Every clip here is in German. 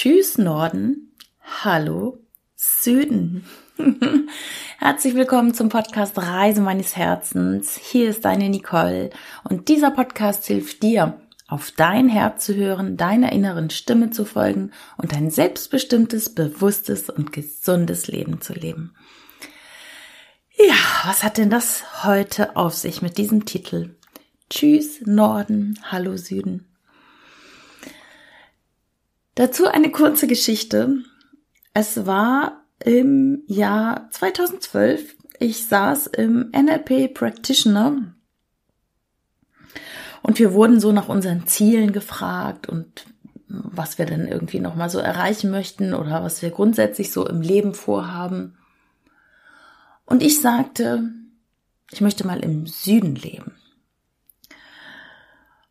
Tschüss Norden, hallo Süden. Herzlich willkommen zum Podcast Reise meines Herzens. Hier ist deine Nicole und dieser Podcast hilft dir, auf dein Herz zu hören, deiner inneren Stimme zu folgen und ein selbstbestimmtes, bewusstes und gesundes Leben zu leben. Ja, was hat denn das heute auf sich mit diesem Titel? Tschüss Norden, hallo Süden. Dazu eine kurze Geschichte. Es war im Jahr 2012. Ich saß im NLP Practitioner und wir wurden so nach unseren Zielen gefragt und was wir denn irgendwie nochmal so erreichen möchten oder was wir grundsätzlich so im Leben vorhaben. Und ich sagte, ich möchte mal im Süden leben.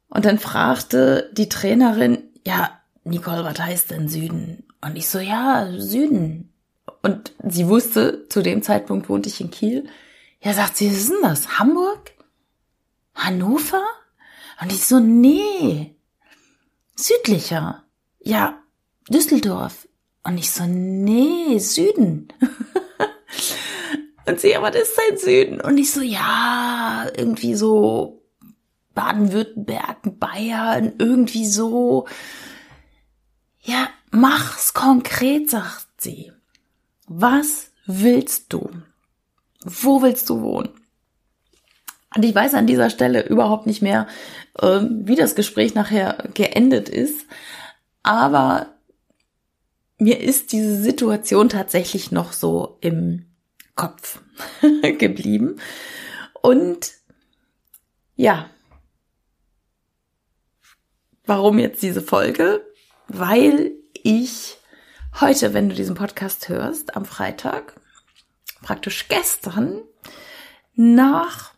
Und dann fragte die Trainerin, ja, Nicole, was heißt denn Süden? Und ich so, ja, Süden. Und sie wusste, zu dem Zeitpunkt wohnte ich in Kiel. Ja, sagt sie, was ist denn das? Hamburg? Hannover? Und ich so, nee, südlicher. Ja, Düsseldorf. Und ich so, nee, Süden. Und sie, aber das ist dein Süden. Und ich so, ja, irgendwie so Baden-Württemberg, Bayern, irgendwie so ja, mach's konkret, sagt sie. Was willst du? Wo willst du wohnen? Und ich weiß an dieser Stelle überhaupt nicht mehr, ähm, wie das Gespräch nachher geendet ist. Aber mir ist diese Situation tatsächlich noch so im Kopf geblieben. Und ja, warum jetzt diese Folge? Weil ich heute, wenn du diesen Podcast hörst, am Freitag, praktisch gestern, nach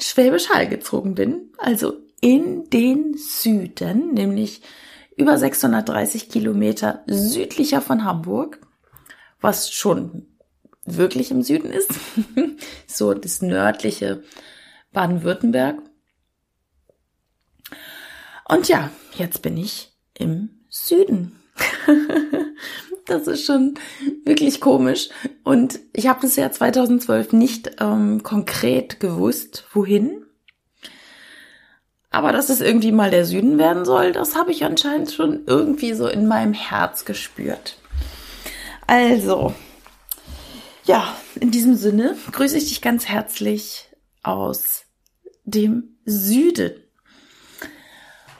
Schwäbisch Hall gezogen bin, also in den Süden, nämlich über 630 Kilometer südlicher von Hamburg, was schon wirklich im Süden ist, so das nördliche Baden-Württemberg. Und ja, jetzt bin ich im Süden. das ist schon wirklich komisch. Und ich habe das Jahr 2012 nicht ähm, konkret gewusst, wohin. Aber dass es irgendwie mal der Süden werden soll, das habe ich anscheinend schon irgendwie so in meinem Herz gespürt. Also, ja, in diesem Sinne grüße ich dich ganz herzlich aus dem Süden.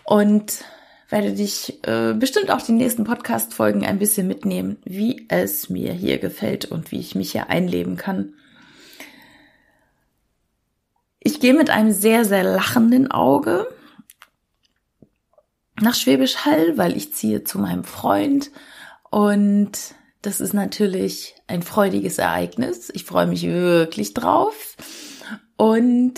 Und werde dich äh, bestimmt auch die nächsten Podcast-Folgen ein bisschen mitnehmen, wie es mir hier gefällt und wie ich mich hier einleben kann. Ich gehe mit einem sehr, sehr lachenden Auge nach Schwäbisch Hall, weil ich ziehe zu meinem Freund und das ist natürlich ein freudiges Ereignis. Ich freue mich wirklich drauf und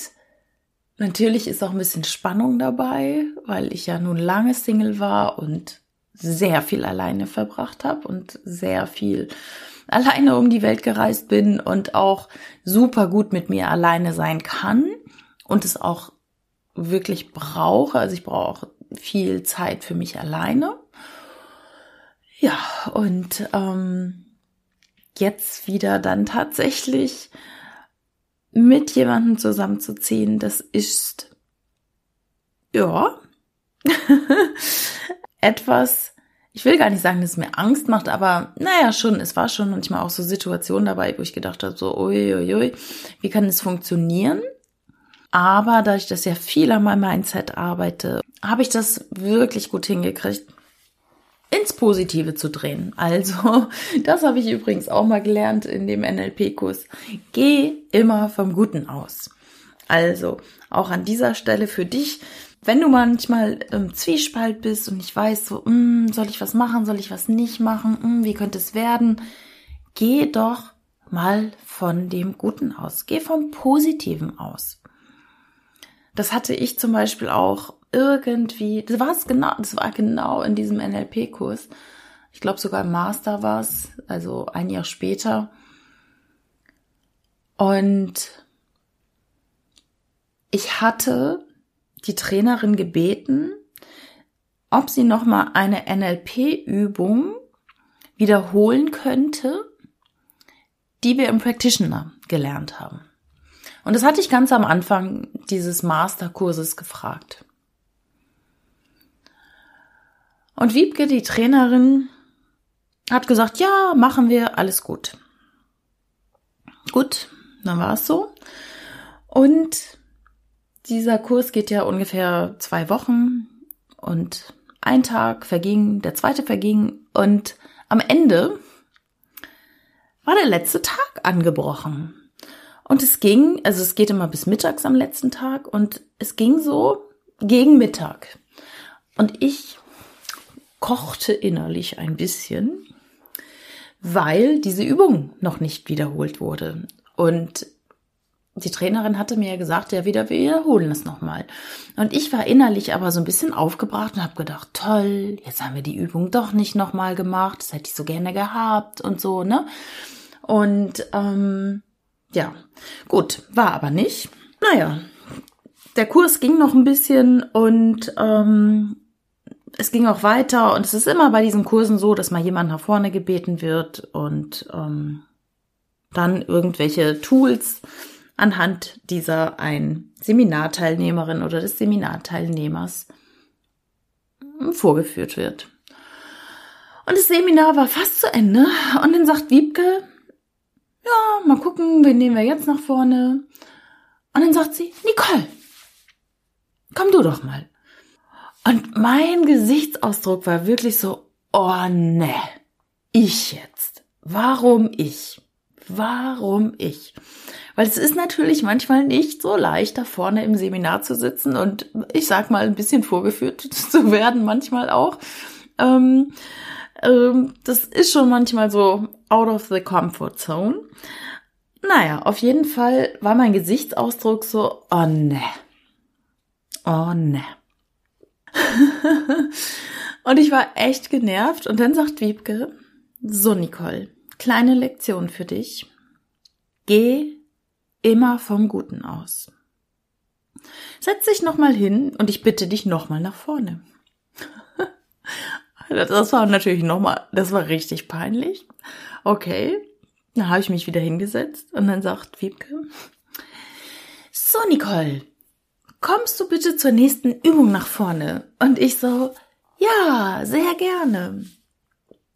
Natürlich ist auch ein bisschen Spannung dabei, weil ich ja nun lange Single war und sehr viel alleine verbracht habe und sehr viel alleine um die Welt gereist bin und auch super gut mit mir alleine sein kann und es auch wirklich brauche. Also ich brauche viel Zeit für mich alleine. Ja, und ähm, jetzt wieder dann tatsächlich mit jemandem zusammenzuziehen, das ist, ja, etwas, ich will gar nicht sagen, dass es mir Angst macht, aber naja, schon, es war schon manchmal auch so Situationen dabei, wo ich gedacht habe, so, uiuiui, ui, wie kann es funktionieren? Aber da ich das ja viel an meinem Mindset arbeite, habe ich das wirklich gut hingekriegt ins Positive zu drehen. Also, das habe ich übrigens auch mal gelernt in dem NLP-Kurs. Geh immer vom Guten aus. Also, auch an dieser Stelle für dich, wenn du manchmal im Zwiespalt bist und nicht weißt, so, mm, soll ich was machen, soll ich was nicht machen, mm, wie könnte es werden, geh doch mal von dem Guten aus. Geh vom Positiven aus. Das hatte ich zum Beispiel auch irgendwie, das war es genau, das war genau in diesem NLP-Kurs. Ich glaube sogar im Master war es, also ein Jahr später. Und ich hatte die Trainerin gebeten, ob sie nochmal eine NLP-Übung wiederholen könnte, die wir im Practitioner gelernt haben. Und das hatte ich ganz am Anfang dieses Masterkurses gefragt. Und Wiebke, die Trainerin, hat gesagt, ja, machen wir, alles gut. Gut, dann war es so. Und dieser Kurs geht ja ungefähr zwei Wochen und ein Tag verging, der zweite verging und am Ende war der letzte Tag angebrochen. Und es ging, also es geht immer bis mittags am letzten Tag und es ging so gegen Mittag. Und ich kochte innerlich ein bisschen, weil diese Übung noch nicht wiederholt wurde. Und die Trainerin hatte mir ja gesagt, ja, wieder, wir wiederholen es nochmal. Und ich war innerlich aber so ein bisschen aufgebracht und habe gedacht, toll, jetzt haben wir die Übung doch nicht nochmal gemacht, das hätte ich so gerne gehabt und so, ne? Und ähm, ja, gut, war aber nicht. Naja, der Kurs ging noch ein bisschen und ähm, es ging auch weiter und es ist immer bei diesen Kursen so, dass mal jemand nach vorne gebeten wird und ähm, dann irgendwelche Tools anhand dieser ein Seminarteilnehmerin oder des Seminarteilnehmers vorgeführt wird. Und das Seminar war fast zu Ende und dann sagt Wiebke, ja, mal gucken, wen nehmen wir jetzt nach vorne? Und dann sagt sie, Nicole, komm du doch mal. Und mein Gesichtsausdruck war wirklich so, oh ne, ich jetzt. Warum ich? Warum ich? Weil es ist natürlich manchmal nicht so leicht, da vorne im Seminar zu sitzen und ich sag mal ein bisschen vorgeführt zu werden, manchmal auch. Ähm, ähm, das ist schon manchmal so out of the comfort zone. Naja, auf jeden Fall war mein Gesichtsausdruck so, oh ne. Oh ne. und ich war echt genervt. Und dann sagt Wiebke, so Nicole, kleine Lektion für dich. Geh immer vom Guten aus. Setz dich nochmal hin und ich bitte dich nochmal nach vorne. das war natürlich nochmal, das war richtig peinlich. Okay, dann habe ich mich wieder hingesetzt und dann sagt Wiebke, so Nicole, kommst du bitte zur nächsten Übung nach vorne? Und ich so, ja, sehr gerne.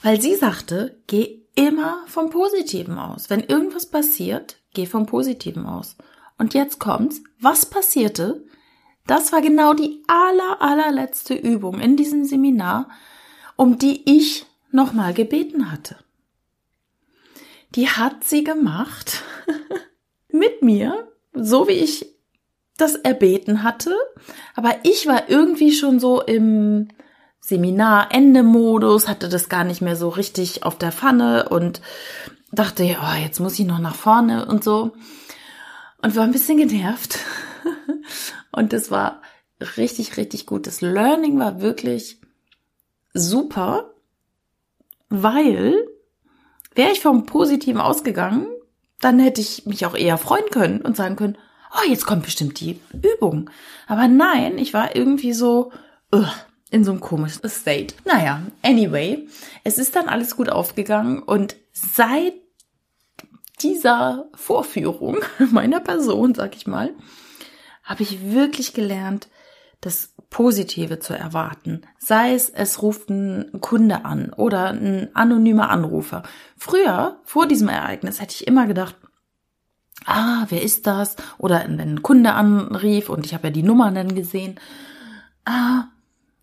Weil sie sagte, geh immer vom Positiven aus. Wenn irgendwas passiert, geh vom Positiven aus. Und jetzt kommt's. Was passierte? Das war genau die aller, allerletzte Übung in diesem Seminar, um die ich nochmal gebeten hatte. Die hat sie gemacht mit mir, so wie ich das erbeten hatte, aber ich war irgendwie schon so im Seminar-Ende-Modus, hatte das gar nicht mehr so richtig auf der Pfanne und dachte, oh, jetzt muss ich noch nach vorne und so. Und war ein bisschen genervt. und das war richtig, richtig gut. Das Learning war wirklich super, weil wäre ich vom Positiven ausgegangen, dann hätte ich mich auch eher freuen können und sagen können, oh, jetzt kommt bestimmt die Übung. Aber nein, ich war irgendwie so uh, in so einem komischen State. Naja, anyway, es ist dann alles gut aufgegangen und seit dieser Vorführung meiner Person, sag ich mal, habe ich wirklich gelernt, das Positive zu erwarten. Sei es, es ruft ein Kunde an oder ein anonymer Anrufer. Früher, vor diesem Ereignis, hätte ich immer gedacht, ah, wer ist das? Oder wenn ein Kunde anrief und ich habe ja die Nummer dann gesehen, ah,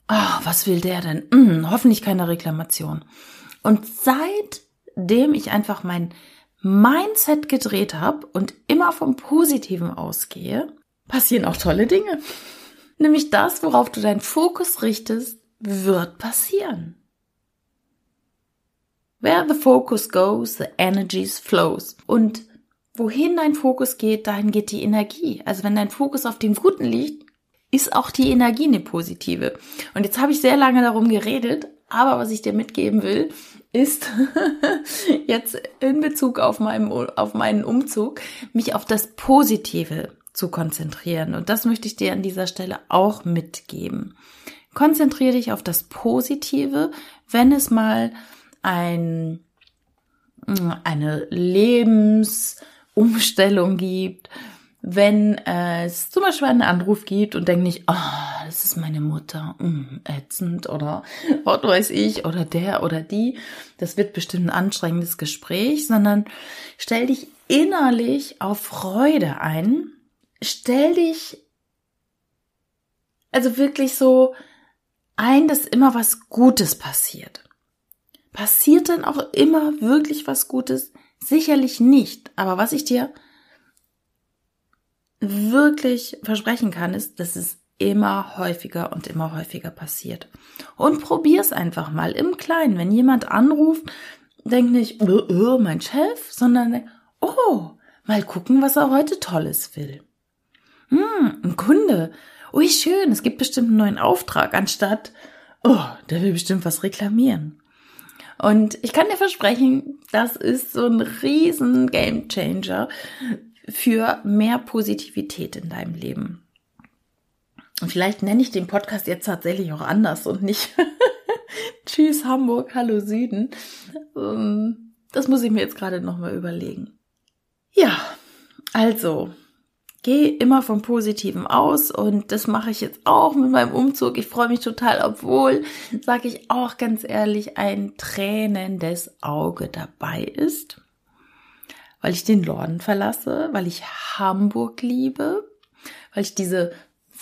ah, was will der denn? Hm, hoffentlich keine Reklamation. Und seitdem ich einfach mein Mindset gedreht habe und immer vom Positiven ausgehe, passieren auch tolle Dinge. Nämlich das, worauf du deinen Fokus richtest, wird passieren. Where the focus goes, the energies flows. Und wohin dein Fokus geht, dahin geht die Energie. Also wenn dein Fokus auf dem Guten liegt, ist auch die Energie eine positive. Und jetzt habe ich sehr lange darum geredet, aber was ich dir mitgeben will, ist jetzt in Bezug auf, meinem, auf meinen Umzug, mich auf das Positive zu konzentrieren. Und das möchte ich dir an dieser Stelle auch mitgeben. Konzentriere dich auf das Positive, wenn es mal ein, eine Lebensumstellung gibt, wenn es zum Beispiel einen Anruf gibt und denkt nicht, oh, das ist meine Mutter, mm, ätzend oder was weiß ich oder der oder die, das wird bestimmt ein anstrengendes Gespräch, sondern stell dich innerlich auf Freude ein, stell dich also wirklich so ein, dass immer was Gutes passiert. Passiert dann auch immer wirklich was Gutes? Sicherlich nicht, aber was ich dir wirklich versprechen kann, ist, dass es immer häufiger und immer häufiger passiert. Und probier's einfach mal im Kleinen. Wenn jemand anruft, denk nicht, oh, oh, mein Chef, sondern oh, mal gucken, was er heute Tolles will. Hm, ein Kunde. Ui, schön, es gibt bestimmt einen neuen Auftrag, anstatt, oh, der will bestimmt was reklamieren. Und ich kann dir versprechen, das ist so ein riesen Game Changer für mehr Positivität in deinem Leben. Und vielleicht nenne ich den Podcast jetzt tatsächlich auch anders und nicht Tschüss Hamburg, hallo Süden. Ähm, das muss ich mir jetzt gerade nochmal überlegen. Ja, also, geh immer vom Positiven aus und das mache ich jetzt auch mit meinem Umzug. Ich freue mich total, obwohl, sage ich auch ganz ehrlich, ein tränendes Auge dabei ist weil ich den Norden verlasse, weil ich Hamburg liebe, weil ich diese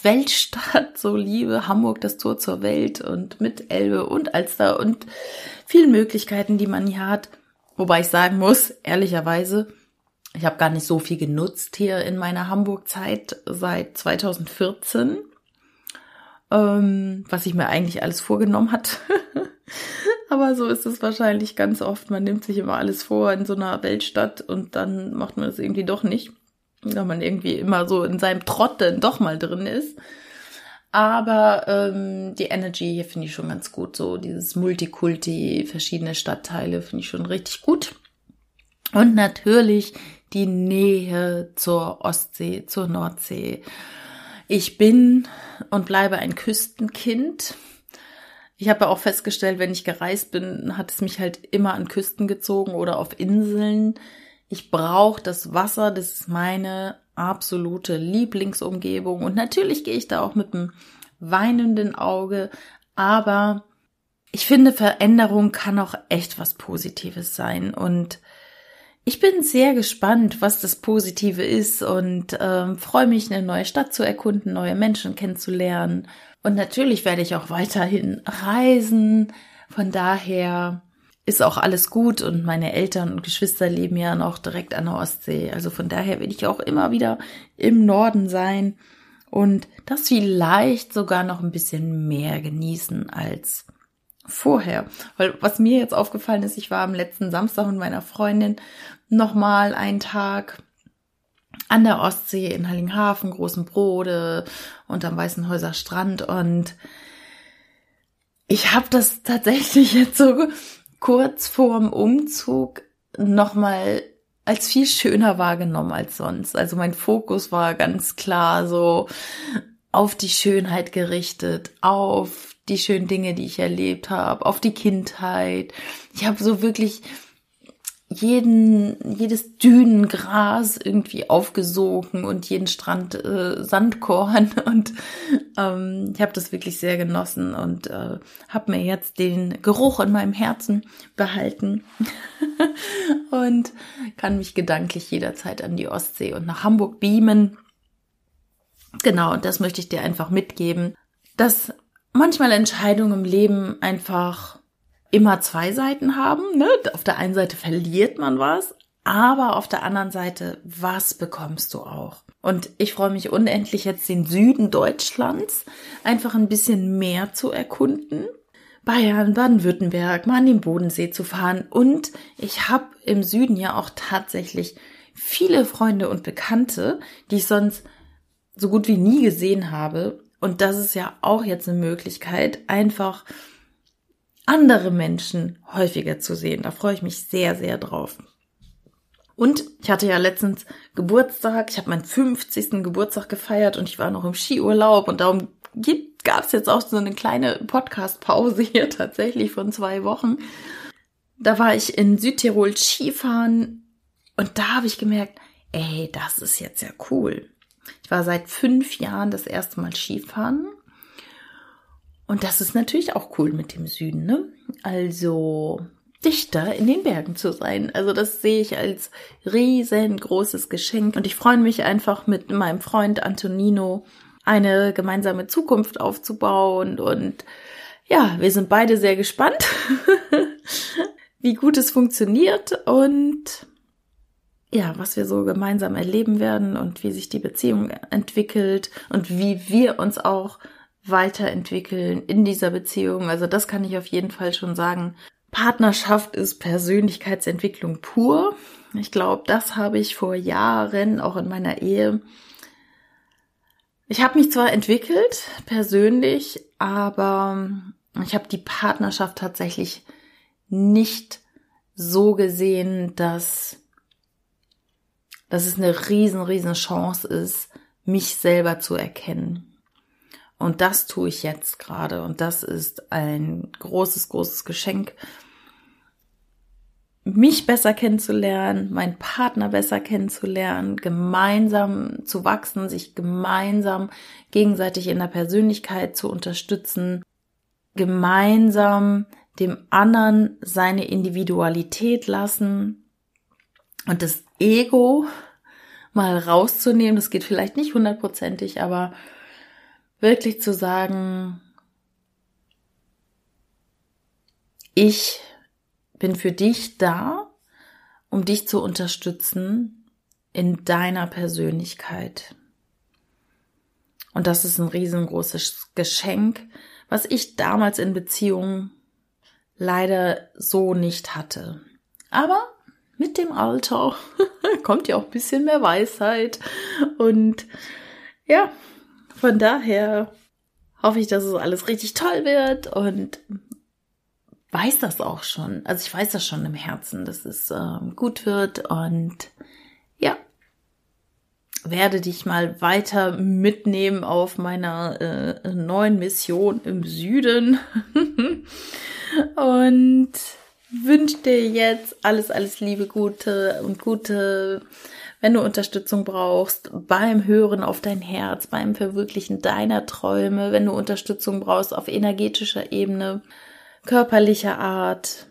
Weltstadt so liebe, Hamburg das Tor zur Welt und mit Elbe und Alster und vielen Möglichkeiten, die man hier hat. Wobei ich sagen muss, ehrlicherweise, ich habe gar nicht so viel genutzt hier in meiner Hamburg-Zeit seit 2014, ähm, was ich mir eigentlich alles vorgenommen hat. Aber so ist es wahrscheinlich ganz oft. Man nimmt sich immer alles vor in so einer Weltstadt und dann macht man es irgendwie doch nicht. Weil man irgendwie immer so in seinem Trott dann doch mal drin ist. Aber ähm, die Energy hier finde ich schon ganz gut. So dieses Multikulti, verschiedene Stadtteile finde ich schon richtig gut. Und natürlich die Nähe zur Ostsee, zur Nordsee. Ich bin und bleibe ein Küstenkind. Ich habe auch festgestellt, wenn ich gereist bin, hat es mich halt immer an Küsten gezogen oder auf Inseln. Ich brauche das Wasser, das ist meine absolute Lieblingsumgebung. Und natürlich gehe ich da auch mit einem weinenden Auge, aber ich finde, Veränderung kann auch echt was Positives sein. Und ich bin sehr gespannt, was das Positive ist und ähm, freue mich, eine neue Stadt zu erkunden, neue Menschen kennenzulernen und natürlich werde ich auch weiterhin reisen. Von daher ist auch alles gut und meine Eltern und Geschwister leben ja noch direkt an der Ostsee. Also von daher werde ich auch immer wieder im Norden sein und das vielleicht sogar noch ein bisschen mehr genießen als vorher. Weil was mir jetzt aufgefallen ist, ich war am letzten Samstag mit meiner Freundin nochmal einen Tag an der Ostsee in Hallinghafen, Großen Brode und am Weißenhäuser Strand und ich habe das tatsächlich jetzt so kurz vorm Umzug nochmal als viel schöner wahrgenommen als sonst. Also mein Fokus war ganz klar so auf die Schönheit gerichtet, auf die schönen Dinge, die ich erlebt habe, auf die Kindheit. Ich habe so wirklich jeden, jedes Dünengras irgendwie aufgesogen und jeden Strand äh, Sandkorn und ähm, ich habe das wirklich sehr genossen und äh, habe mir jetzt den Geruch in meinem Herzen behalten und kann mich gedanklich jederzeit an die Ostsee und nach Hamburg beamen. Genau, und das möchte ich dir einfach mitgeben, dass manchmal Entscheidungen im Leben einfach immer zwei Seiten haben. Ne? Auf der einen Seite verliert man was, aber auf der anderen Seite, was bekommst du auch? Und ich freue mich unendlich jetzt den Süden Deutschlands einfach ein bisschen mehr zu erkunden. Bayern, Baden-Württemberg, mal an den Bodensee zu fahren. Und ich habe im Süden ja auch tatsächlich viele Freunde und Bekannte, die ich sonst so gut wie nie gesehen habe. Und das ist ja auch jetzt eine Möglichkeit, einfach andere Menschen häufiger zu sehen. Da freue ich mich sehr, sehr drauf. Und ich hatte ja letztens Geburtstag, ich habe meinen 50. Geburtstag gefeiert und ich war noch im Skiurlaub und darum gab es jetzt auch so eine kleine Podcast-Pause hier tatsächlich von zwei Wochen. Da war ich in Südtirol Skifahren und da habe ich gemerkt, ey, das ist jetzt ja cool. Ich war seit fünf Jahren das erste Mal Skifahren. Und das ist natürlich auch cool mit dem Süden, ne? Also dichter in den Bergen zu sein. Also das sehe ich als riesengroßes Geschenk. Und ich freue mich einfach mit meinem Freund Antonino eine gemeinsame Zukunft aufzubauen. Und ja, wir sind beide sehr gespannt, wie gut es funktioniert und ja, was wir so gemeinsam erleben werden und wie sich die Beziehung entwickelt und wie wir uns auch weiterentwickeln in dieser Beziehung. Also das kann ich auf jeden Fall schon sagen. Partnerschaft ist Persönlichkeitsentwicklung pur. Ich glaube, das habe ich vor Jahren auch in meiner Ehe. Ich habe mich zwar entwickelt persönlich, aber ich habe die Partnerschaft tatsächlich nicht so gesehen, dass, dass es eine riesen, riesen Chance ist, mich selber zu erkennen. Und das tue ich jetzt gerade. Und das ist ein großes, großes Geschenk, mich besser kennenzulernen, meinen Partner besser kennenzulernen, gemeinsam zu wachsen, sich gemeinsam gegenseitig in der Persönlichkeit zu unterstützen, gemeinsam dem anderen seine Individualität lassen und das Ego mal rauszunehmen. Das geht vielleicht nicht hundertprozentig, aber wirklich zu sagen, ich bin für dich da, um dich zu unterstützen in deiner Persönlichkeit. Und das ist ein riesengroßes Geschenk, was ich damals in Beziehungen leider so nicht hatte. Aber mit dem Alter kommt ja auch ein bisschen mehr Weisheit und ja, von daher hoffe ich, dass es alles richtig toll wird und weiß das auch schon. Also ich weiß das schon im Herzen, dass es ähm, gut wird und ja, werde dich mal weiter mitnehmen auf meiner äh, neuen Mission im Süden und wünsche dir jetzt alles, alles Liebe, Gute und gute wenn du Unterstützung brauchst beim Hören auf dein Herz, beim Verwirklichen deiner Träume, wenn du Unterstützung brauchst auf energetischer Ebene, körperlicher Art,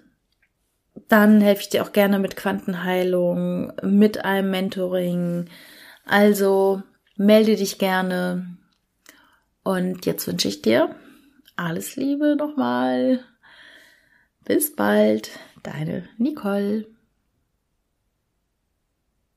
dann helfe ich dir auch gerne mit Quantenheilung, mit einem Mentoring. Also melde dich gerne. Und jetzt wünsche ich dir alles Liebe nochmal. Bis bald, deine Nicole.